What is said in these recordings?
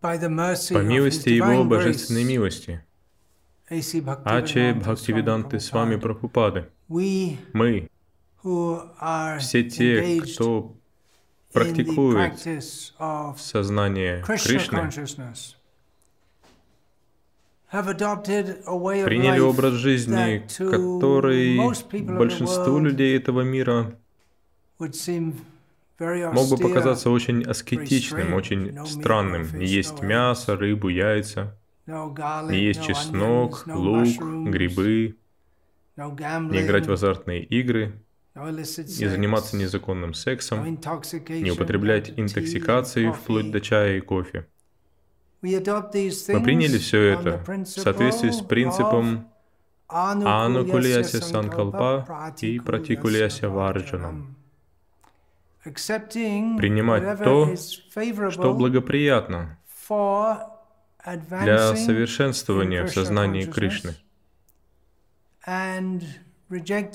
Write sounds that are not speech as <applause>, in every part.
По милости Его божественной милости, Аче Бхактивиданты с вами Прабхупады, мы, все те, кто практикует сознание Кришны, приняли образ жизни, который большинству людей этого мира мог бы показаться очень аскетичным, очень странным. Не есть мясо, рыбу, яйца, не есть чеснок, лук, грибы, не играть в азартные игры, не заниматься незаконным сексом, не употреблять интоксикации вплоть до чая и кофе. Мы приняли все это в соответствии с принципом Анукулияся Санкалпа и Пратикулияся Варджанам. Принимать то, что благоприятно для совершенствования в сознании Кришны.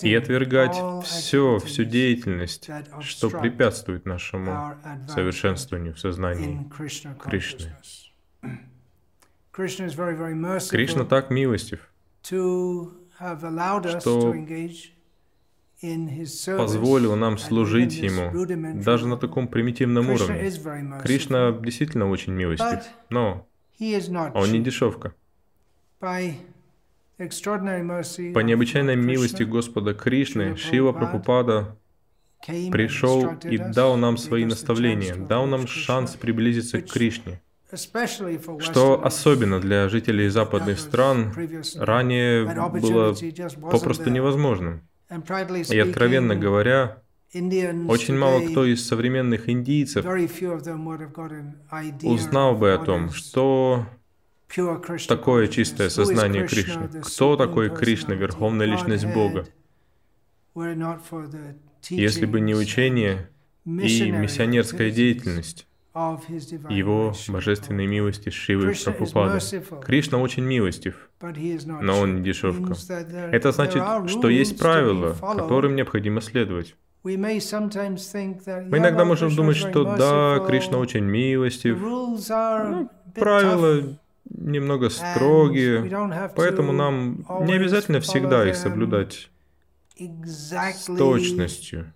И отвергать все, всю деятельность, что препятствует нашему совершенствованию в сознании Кришны. <clears throat> Кришна так милостив, что позволил нам служить Ему даже на таком примитивном уровне. Кришна действительно очень милостив, но он не дешевка. По необычайной милости Господа Кришны, Шива Прабхупада пришел и дал нам свои наставления, дал нам шанс приблизиться к Кришне что особенно для жителей западных стран ранее было попросту невозможным. И откровенно говоря, очень мало кто из современных индийцев узнал бы о том, что такое чистое сознание Кришны, кто такой Кришна, Верховная Личность Бога. Если бы не учение и миссионерская деятельность, его божественной милости Шивы Прабхупады. Кришна очень милостив, но он не дешевка. Это значит, что есть правила, которым необходимо следовать. Мы иногда можем думать, что да, Кришна очень милостив, но правила немного строгие, поэтому нам не обязательно всегда их соблюдать с точностью.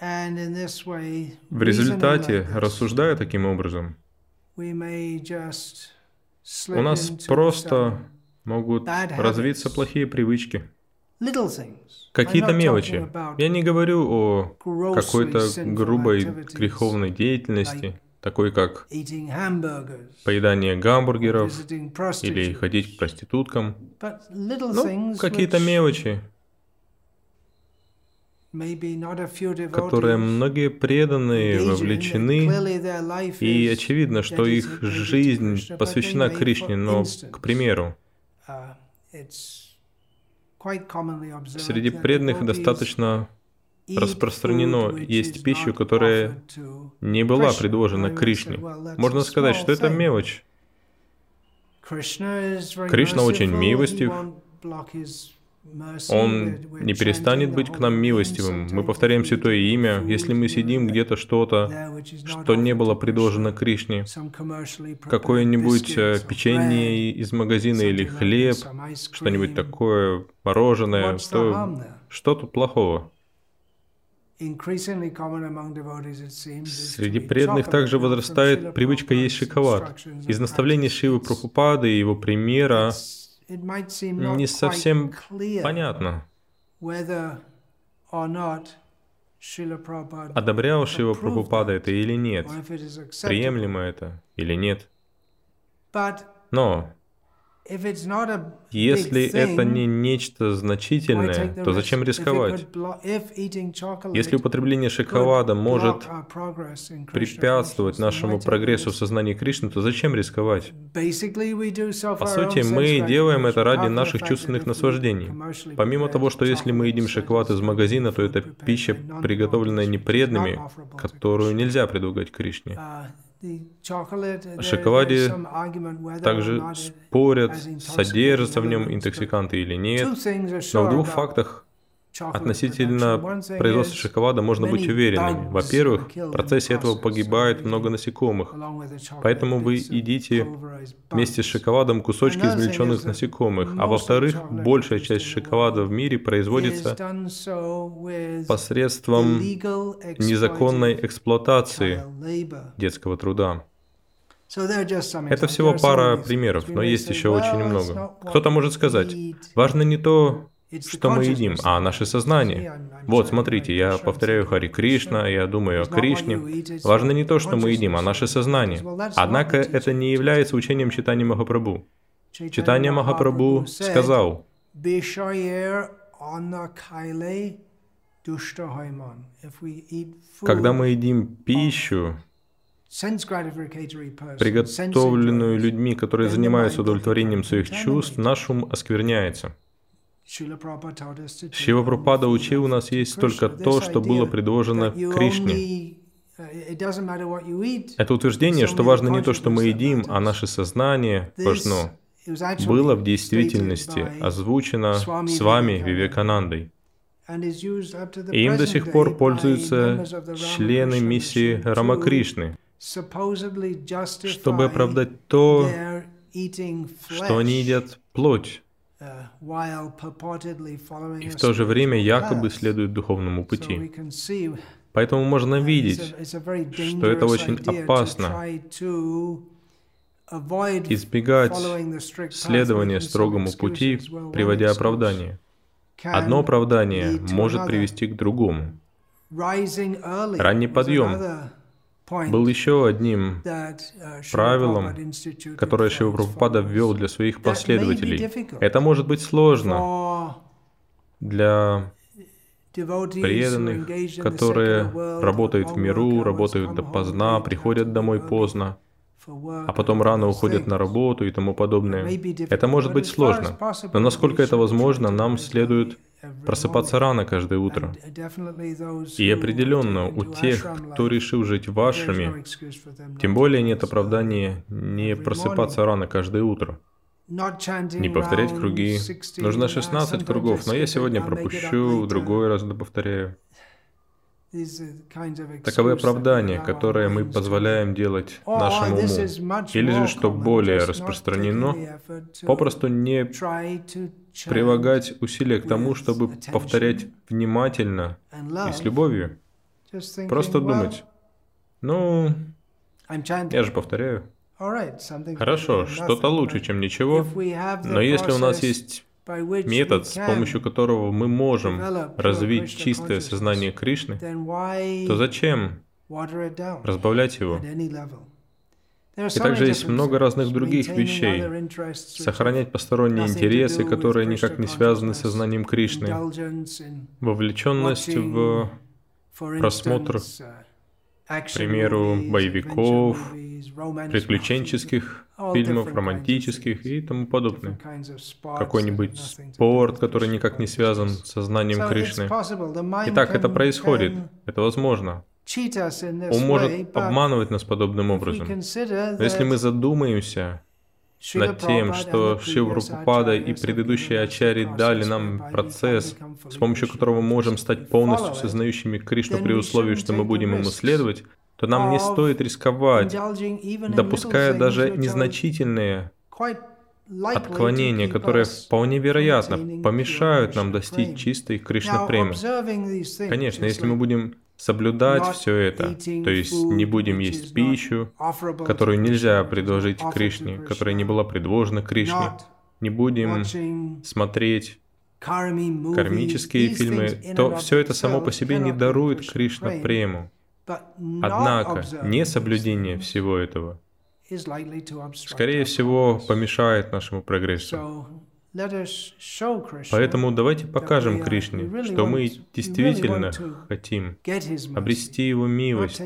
В результате, рассуждая таким образом, у нас просто могут развиться плохие привычки. Какие-то мелочи. Я не говорю о какой-то грубой греховной деятельности, такой как поедание гамбургеров или ходить к проституткам. Ну, какие-то мелочи, которые многие преданные вовлечены, и очевидно, что их жизнь посвящена Кришне, но, к примеру, uh, среди преданных достаточно распространено есть пищу, которая не была предложена Кришне. Можно сказать, что это мелочь. Кришна очень милостив, он не перестанет быть к нам милостивым. Мы повторяем Святое Имя. Если мы сидим где-то что-то, что не было предложено Кришне, какое-нибудь э, печенье из магазина или хлеб, что-нибудь такое, мороженое, то что тут плохого? Среди преданных также возрастает привычка есть шоколад. Из наставлений Шивы Прабхупады и его примера не совсем понятно, одобрял Шива Прабхупада это или нет, приемлемо это или нет. Но если это не нечто значительное, то зачем рисковать? Если употребление шоколада может препятствовать нашему прогрессу в сознании Кришны, то зачем рисковать? По сути, мы делаем это ради наших чувственных наслаждений. Помимо того, что если мы едим шоколад из магазина, то это пища, приготовленная непреданными, которую нельзя предлагать Кришне. О шоколаде также спорят, содержатся в нем интоксиканты или нет, но в двух фактах Относительно производства шоколада можно быть уверенными. Во-первых, в процессе этого погибает много насекомых, поэтому вы едите вместе с шоколадом кусочки измельченных насекомых. А во-вторых, большая часть шоколада в мире производится посредством незаконной эксплуатации детского труда. Это всего пара примеров, но есть еще очень много. Кто-то может сказать, важно не то, что мы едим, а наше сознание. Вот, смотрите, я повторяю Хари Кришна, я думаю о Кришне. Важно не то, что мы едим, а наше сознание. Однако это не является учением читания Махапрабху. Читание Махапрабху сказал, когда мы едим пищу, приготовленную людьми, которые занимаются удовлетворением своих чувств, наш ум оскверняется. Шива Прабхупада учил, у нас есть только то, что было предложено Кришне. Это утверждение, что важно не то, что мы едим, а наше сознание важно, было в действительности озвучено с вами Вивеканандой. И им до сих пор пользуются члены миссии Рамакришны, чтобы оправдать то, что они едят плоть, и в то же время якобы следует духовному пути. Поэтому можно видеть, что это очень опасно избегать следования строгому пути, приводя оправдание. Одно оправдание может привести к другому. Ранний подъем был еще одним uh, правилом, которое Шива Прабхупада ввел для своих последователей. Это может быть сложно для преданных, которые работают в миру, работают допоздна, приходят домой поздно, а потом рано уходят на работу и тому подобное. Это может быть сложно, но насколько это возможно, нам следует просыпаться рано каждое утро. И определенно у тех, кто решил жить вашими, тем более нет оправдания не просыпаться рано каждое утро. Не повторять круги. Нужно 16 кругов, но я сегодня пропущу, другой раз повторяю. Таковы оправдания, которые мы позволяем делать нашему уму. Или же, что более распространено, попросту не прилагать усилия к тому, чтобы повторять внимательно и с любовью. Просто думать, ну, я же повторяю. Хорошо, что-то лучше, чем ничего, но если у нас есть метод, с помощью которого мы можем развить чистое сознание Кришны, то зачем разбавлять его? И также есть много разных других вещей. Сохранять посторонние интересы, которые никак не связаны с сознанием Кришны. Вовлеченность в просмотр, к примеру, боевиков, приключенческих фильмов, романтических и тому подобное. Какой-нибудь спорт, который никак не связан с сознанием Кришны. Итак, это происходит, это возможно. Он может обманывать нас подобным образом. Но если мы задумаемся над тем, что Шива Рупада и предыдущие ачари дали нам процесс, с помощью которого мы можем стать полностью сознающими Кришну при условии, что мы будем ему следовать, то нам не стоит рисковать, допуская даже незначительные отклонения, которые вполне вероятно помешают нам достичь чистой Кришна премы. Конечно, если мы будем соблюдать все это, то есть не будем есть пищу, которую нельзя предложить Кришне, которая не была предложена Кришне, не будем смотреть кармические фильмы, то все это само по себе не дарует Кришна прему. Однако, несоблюдение всего этого, скорее всего, помешает нашему прогрессу. Поэтому давайте покажем Кришне, что мы действительно хотим обрести Его милость.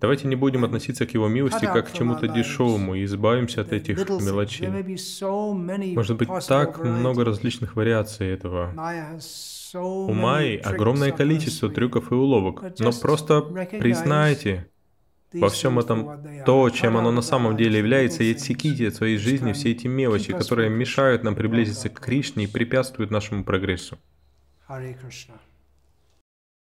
Давайте не будем относиться к Его милости как к чему-то дешевому и избавимся от этих мелочей. Может быть, так много различных вариаций этого. У Майи огромное количество трюков и уловок, но просто признайте, во всем этом то, чем оно на самом деле является, и отсеките от своей жизни все эти мелочи, которые мешают нам приблизиться к Кришне и препятствуют нашему прогрессу. Hare Krishna.